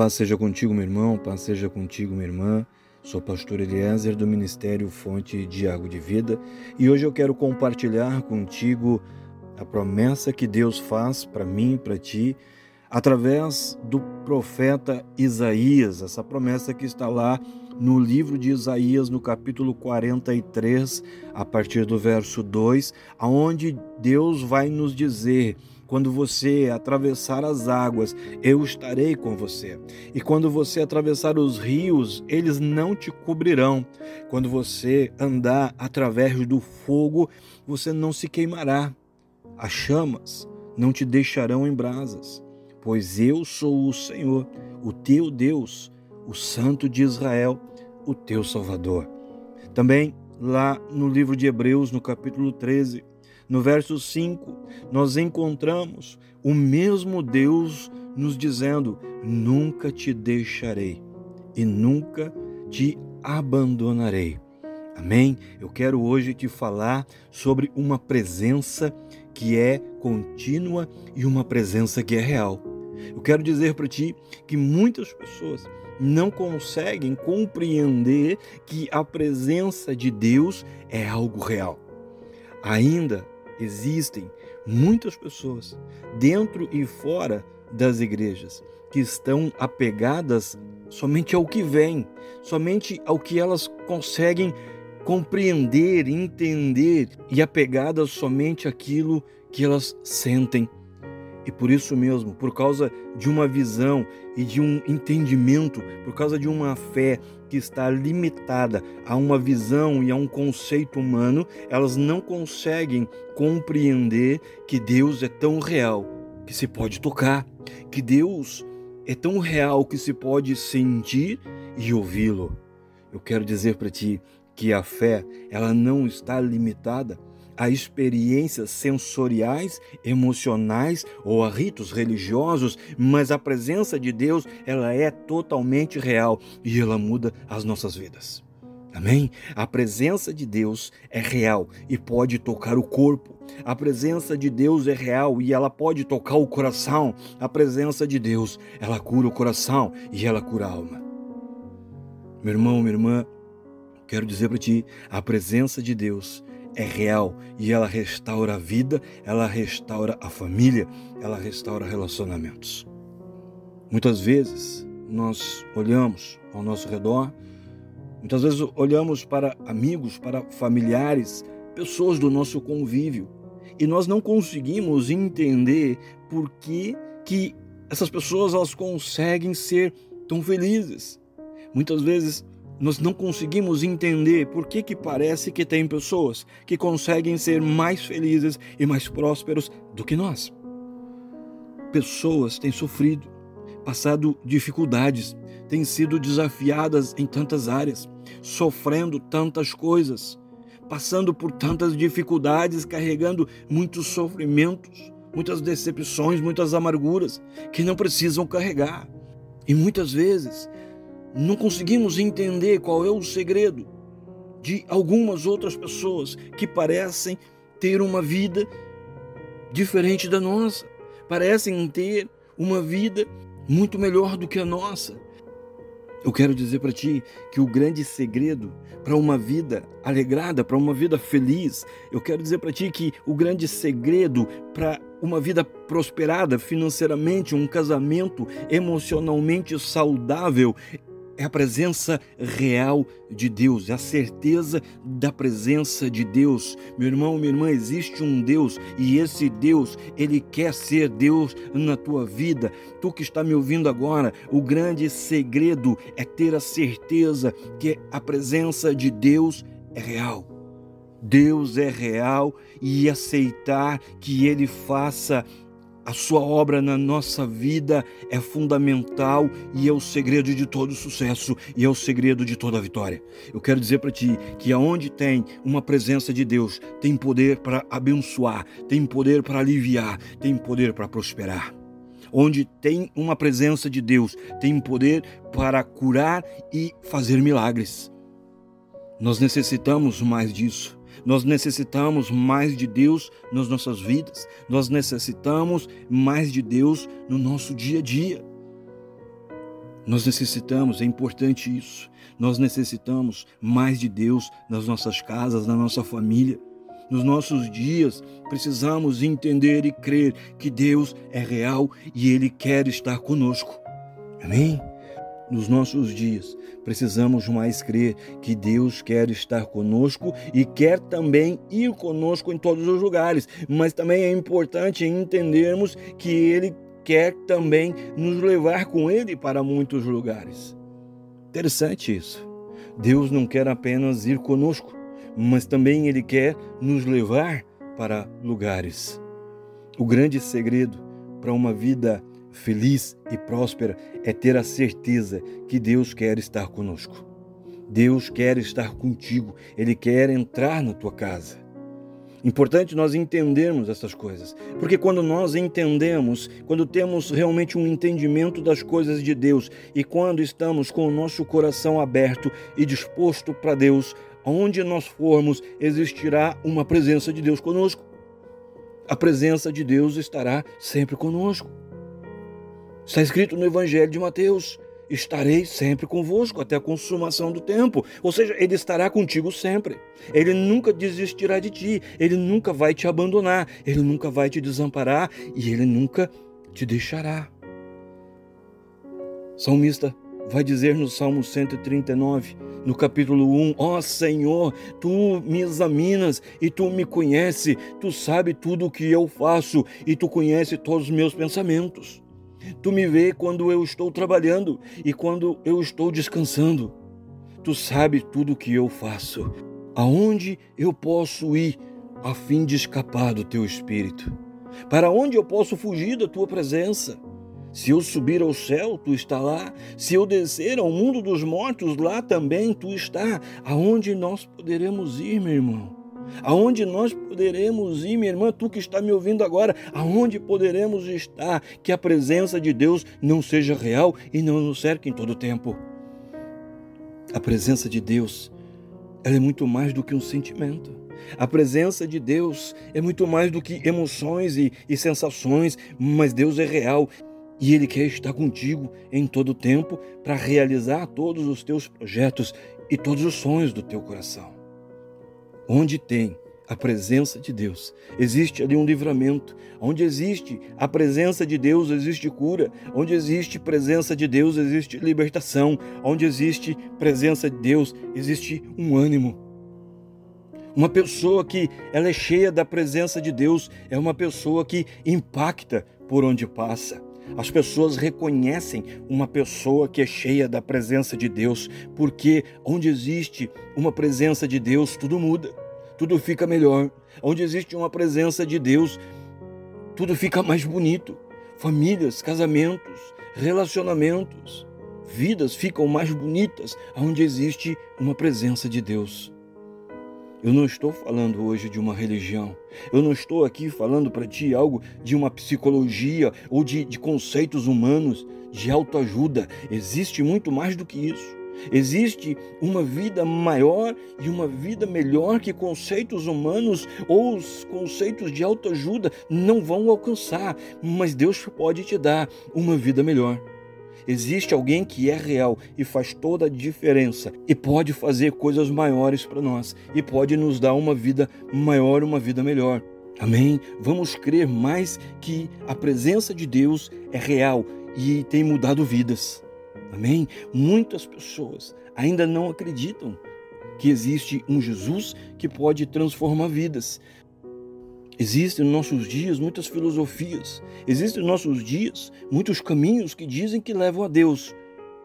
Paz seja contigo, meu irmão, paz seja contigo, minha irmã. Sou pastor Eliezer do Ministério Fonte de Água de Vida e hoje eu quero compartilhar contigo a promessa que Deus faz para mim para ti através do profeta Isaías, essa promessa que está lá no livro de Isaías, no capítulo 43, a partir do verso 2, aonde Deus vai nos dizer quando você atravessar as águas, eu estarei com você. E quando você atravessar os rios, eles não te cobrirão. Quando você andar através do fogo, você não se queimará. As chamas não te deixarão em brasas, pois eu sou o Senhor, o teu Deus, o Santo de Israel, o teu Salvador. Também lá no livro de Hebreus, no capítulo 13, no verso 5, nós encontramos o mesmo Deus nos dizendo: Nunca te deixarei e nunca te abandonarei. Amém? Eu quero hoje te falar sobre uma presença que é contínua e uma presença que é real. Eu quero dizer para ti que muitas pessoas não conseguem compreender que a presença de Deus é algo real. Ainda existem muitas pessoas, dentro e fora das igrejas, que estão apegadas somente ao que vem, somente ao que elas conseguem compreender, entender e apegadas somente àquilo que elas sentem e por isso mesmo, por causa de uma visão e de um entendimento, por causa de uma fé que está limitada a uma visão e a um conceito humano, elas não conseguem compreender que Deus é tão real que se pode tocar, que Deus é tão real que se pode sentir e ouvi-lo. Eu quero dizer para ti que a fé, ela não está limitada a experiências sensoriais, emocionais ou a ritos religiosos, mas a presença de Deus, ela é totalmente real e ela muda as nossas vidas. Amém? A presença de Deus é real e pode tocar o corpo. A presença de Deus é real e ela pode tocar o coração. A presença de Deus, ela cura o coração e ela cura a alma. Meu irmão, minha irmã, quero dizer para ti, a presença de Deus, é real e ela restaura a vida, ela restaura a família, ela restaura relacionamentos. Muitas vezes nós olhamos ao nosso redor, muitas vezes olhamos para amigos, para familiares, pessoas do nosso convívio e nós não conseguimos entender por que, que essas pessoas elas conseguem ser tão felizes. Muitas vezes nós não conseguimos entender por que, que parece que tem pessoas que conseguem ser mais felizes e mais prósperos do que nós. Pessoas têm sofrido, passado dificuldades, têm sido desafiadas em tantas áreas, sofrendo tantas coisas, passando por tantas dificuldades, carregando muitos sofrimentos, muitas decepções, muitas amarguras que não precisam carregar. E muitas vezes não conseguimos entender qual é o segredo de algumas outras pessoas que parecem ter uma vida diferente da nossa, parecem ter uma vida muito melhor do que a nossa. Eu quero dizer para ti que o grande segredo para uma vida alegrada, para uma vida feliz, eu quero dizer para ti que o grande segredo para uma vida prosperada financeiramente, um casamento emocionalmente saudável, é a presença real de Deus, é a certeza da presença de Deus. Meu irmão, minha irmã, existe um Deus e esse Deus, ele quer ser Deus na tua vida. Tu que está me ouvindo agora, o grande segredo é ter a certeza que a presença de Deus é real. Deus é real e aceitar que ele faça A sua obra na nossa vida é fundamental e é o segredo de todo sucesso e é o segredo de toda vitória. Eu quero dizer para ti que aonde tem uma presença de Deus, tem poder para abençoar, tem poder para aliviar, tem poder para prosperar. Onde tem uma presença de Deus, tem poder para curar e fazer milagres. Nós necessitamos mais disso. Nós necessitamos mais de Deus nas nossas vidas. Nós necessitamos mais de Deus no nosso dia a dia. Nós necessitamos, é importante isso. Nós necessitamos mais de Deus nas nossas casas, na nossa família. Nos nossos dias, precisamos entender e crer que Deus é real e Ele quer estar conosco. Amém? Nos nossos dias. Precisamos mais crer que Deus quer estar conosco e quer também ir conosco em todos os lugares, mas também é importante entendermos que Ele quer também nos levar com Ele para muitos lugares. Interessante isso. Deus não quer apenas ir conosco, mas também Ele quer nos levar para lugares. O grande segredo para uma vida feliz e próspera é ter a certeza que Deus quer estar conosco. Deus quer estar contigo, Ele quer entrar na tua casa. Importante nós entendermos essas coisas, porque quando nós entendemos, quando temos realmente um entendimento das coisas de Deus e quando estamos com o nosso coração aberto e disposto para Deus, onde nós formos, existirá uma presença de Deus conosco. A presença de Deus estará sempre conosco. Está escrito no Evangelho de Mateus: estarei sempre convosco até a consumação do tempo. Ou seja, ele estará contigo sempre. Ele nunca desistirá de ti, ele nunca vai te abandonar, ele nunca vai te desamparar e ele nunca te deixará. Salmista vai dizer no Salmo 139, no capítulo 1, ó oh, Senhor, tu me examinas e tu me conhece, tu sabe tudo o que eu faço e tu conhece todos os meus pensamentos. Tu me vê quando eu estou trabalhando e quando eu estou descansando. Tu sabes tudo o que eu faço. Aonde eu posso ir a fim de escapar do teu espírito? Para onde eu posso fugir da tua presença? Se eu subir ao céu, tu está lá. Se eu descer ao mundo dos mortos, lá também tu está. Aonde nós poderemos ir, meu irmão? Aonde nós poderemos ir, minha irmã, tu que está me ouvindo agora, aonde poderemos estar que a presença de Deus não seja real e não nos cerque em todo o tempo? A presença de Deus, ela é muito mais do que um sentimento. A presença de Deus é muito mais do que emoções e, e sensações, mas Deus é real e Ele quer estar contigo em todo o tempo para realizar todos os teus projetos e todos os sonhos do teu coração. Onde tem a presença de Deus, existe ali um livramento. Onde existe a presença de Deus, existe cura. Onde existe presença de Deus, existe libertação. Onde existe presença de Deus, existe um ânimo. Uma pessoa que ela é cheia da presença de Deus é uma pessoa que impacta por onde passa. As pessoas reconhecem uma pessoa que é cheia da presença de Deus, porque onde existe uma presença de Deus, tudo muda tudo fica melhor. Onde existe uma presença de Deus, tudo fica mais bonito. Famílias, casamentos, relacionamentos, vidas ficam mais bonitas onde existe uma presença de Deus. Eu não estou falando hoje de uma religião. Eu não estou aqui falando para ti algo de uma psicologia ou de, de conceitos humanos, de autoajuda. Existe muito mais do que isso. Existe uma vida maior e uma vida melhor que conceitos humanos ou os conceitos de autoajuda não vão alcançar, mas Deus pode te dar uma vida melhor. Existe alguém que é real e faz toda a diferença e pode fazer coisas maiores para nós e pode nos dar uma vida maior, uma vida melhor. Amém? Vamos crer mais que a presença de Deus é real e tem mudado vidas. Amém? Muitas pessoas ainda não acreditam que existe um Jesus que pode transformar vidas. Existem nos nossos dias muitas filosofias, existem nos nossos dias muitos caminhos que dizem que levam a Deus.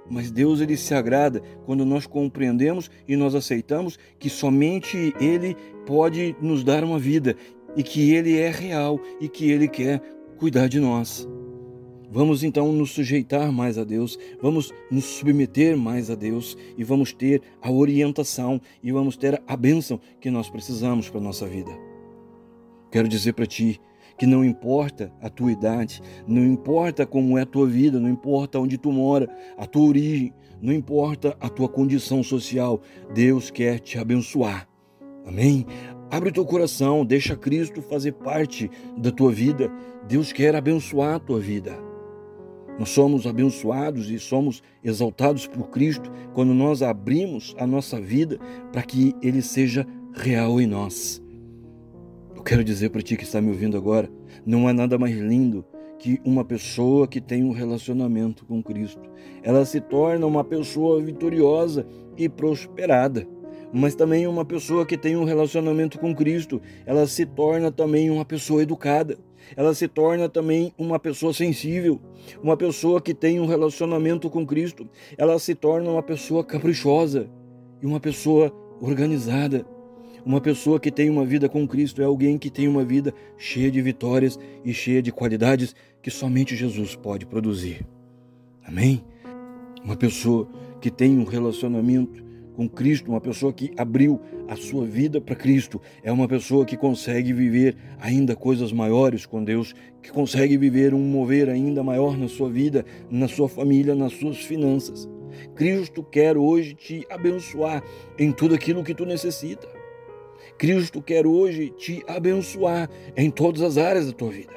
Mas Deus ele se agrada quando nós compreendemos e nós aceitamos que somente ele pode nos dar uma vida e que ele é real e que ele quer cuidar de nós. Vamos então nos sujeitar mais a Deus, vamos nos submeter mais a Deus e vamos ter a orientação e vamos ter a bênção que nós precisamos para a nossa vida. Quero dizer para ti que não importa a tua idade, não importa como é a tua vida, não importa onde tu mora, a tua origem, não importa a tua condição social, Deus quer te abençoar. Amém? Abre o teu coração, deixa Cristo fazer parte da tua vida. Deus quer abençoar a tua vida. Nós somos abençoados e somos exaltados por Cristo quando nós abrimos a nossa vida para que Ele seja real em nós. Eu quero dizer para ti que está me ouvindo agora, não há nada mais lindo que uma pessoa que tem um relacionamento com Cristo. Ela se torna uma pessoa vitoriosa e prosperada. Mas também uma pessoa que tem um relacionamento com Cristo, ela se torna também uma pessoa educada ela se torna também uma pessoa sensível, uma pessoa que tem um relacionamento com Cristo, ela se torna uma pessoa caprichosa e uma pessoa organizada. Uma pessoa que tem uma vida com Cristo é alguém que tem uma vida cheia de vitórias e cheia de qualidades que somente Jesus pode produzir. Amém? Uma pessoa que tem um relacionamento com Cristo, uma pessoa que abriu a sua vida para Cristo, é uma pessoa que consegue viver ainda coisas maiores com Deus, que consegue viver um mover ainda maior na sua vida, na sua família, nas suas finanças. Cristo quer hoje te abençoar em tudo aquilo que tu necessita. Cristo quer hoje te abençoar em todas as áreas da tua vida.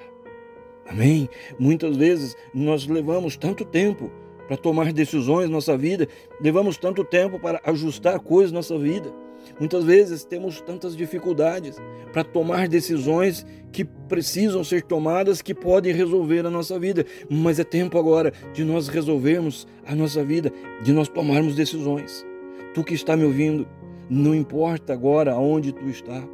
Amém? Muitas vezes nós levamos tanto tempo para tomar decisões na nossa vida, levamos tanto tempo para ajustar coisas na nossa vida. Muitas vezes temos tantas dificuldades para tomar decisões que precisam ser tomadas, que podem resolver a nossa vida. Mas é tempo agora de nós resolvermos a nossa vida, de nós tomarmos decisões. Tu que está me ouvindo, não importa agora aonde tu está.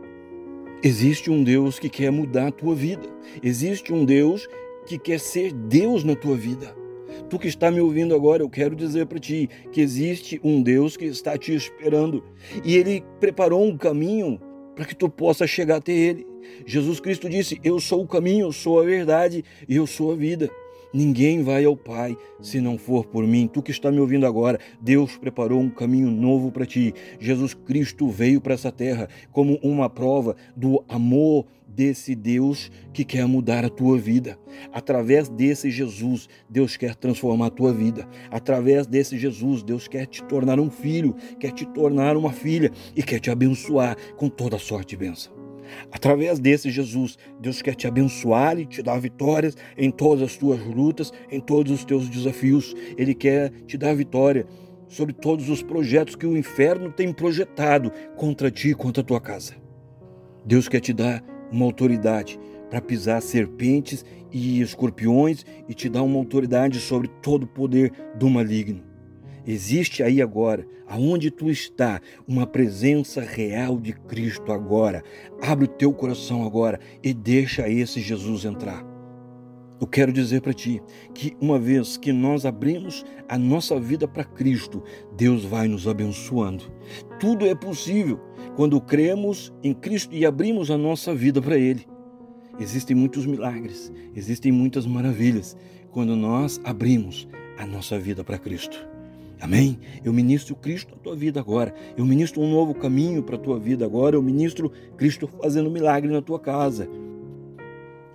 Existe um Deus que quer mudar a tua vida. Existe um Deus que quer ser Deus na tua vida. Tu que está me ouvindo agora, eu quero dizer para ti que existe um Deus que está te esperando e ele preparou um caminho para que tu possa chegar até ele. Jesus Cristo disse: Eu sou o caminho, eu sou a verdade e eu sou a vida. Ninguém vai ao Pai se não for por mim. Tu que está me ouvindo agora, Deus preparou um caminho novo para ti. Jesus Cristo veio para essa terra como uma prova do amor desse Deus que quer mudar a tua vida. Através desse Jesus, Deus quer transformar a tua vida. Através desse Jesus, Deus quer te tornar um filho, quer te tornar uma filha e quer te abençoar com toda sorte e bênção. Através desse Jesus, Deus quer te abençoar e te dar vitórias em todas as tuas lutas, em todos os teus desafios. Ele quer te dar vitória sobre todos os projetos que o inferno tem projetado contra ti e contra a tua casa. Deus quer te dar uma autoridade para pisar serpentes e escorpiões e te dar uma autoridade sobre todo o poder do maligno. Existe aí agora, aonde tu está, uma presença real de Cristo agora. Abre o teu coração agora e deixa esse Jesus entrar. Eu quero dizer para ti que uma vez que nós abrimos a nossa vida para Cristo, Deus vai nos abençoando. Tudo é possível quando cremos em Cristo e abrimos a nossa vida para Ele. Existem muitos milagres, existem muitas maravilhas quando nós abrimos a nossa vida para Cristo. Amém? Eu ministro Cristo na tua vida agora. Eu ministro um novo caminho para a tua vida agora. Eu ministro Cristo fazendo milagre na tua casa.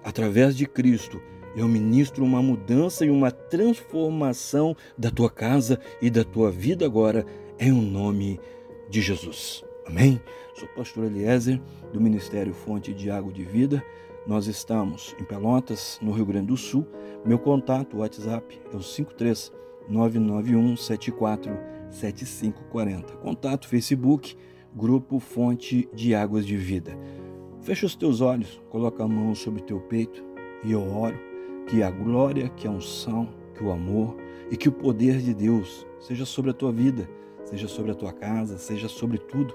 Através de Cristo, eu ministro uma mudança e uma transformação da tua casa e da tua vida agora, em o nome de Jesus. Amém? Sou o pastor Eliezer, do Ministério Fonte de Água de Vida. Nós estamos em Pelotas, no Rio Grande do Sul. Meu contato, WhatsApp, é o 53 991 74 7540. Contato Facebook, Grupo Fonte de Águas de Vida. Fecha os teus olhos, coloca a mão sobre o teu peito e eu oro que a glória, que a unção, que o amor e que o poder de Deus seja sobre a tua vida, seja sobre a tua casa, seja sobre tudo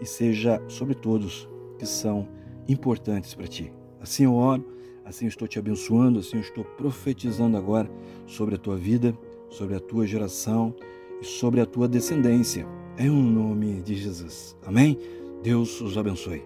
e seja sobre todos que são importantes para ti. Assim eu oro, assim eu estou te abençoando, assim eu estou profetizando agora sobre a tua vida sobre a tua geração e sobre a tua descendência. Em um nome de Jesus. Amém? Deus os abençoe.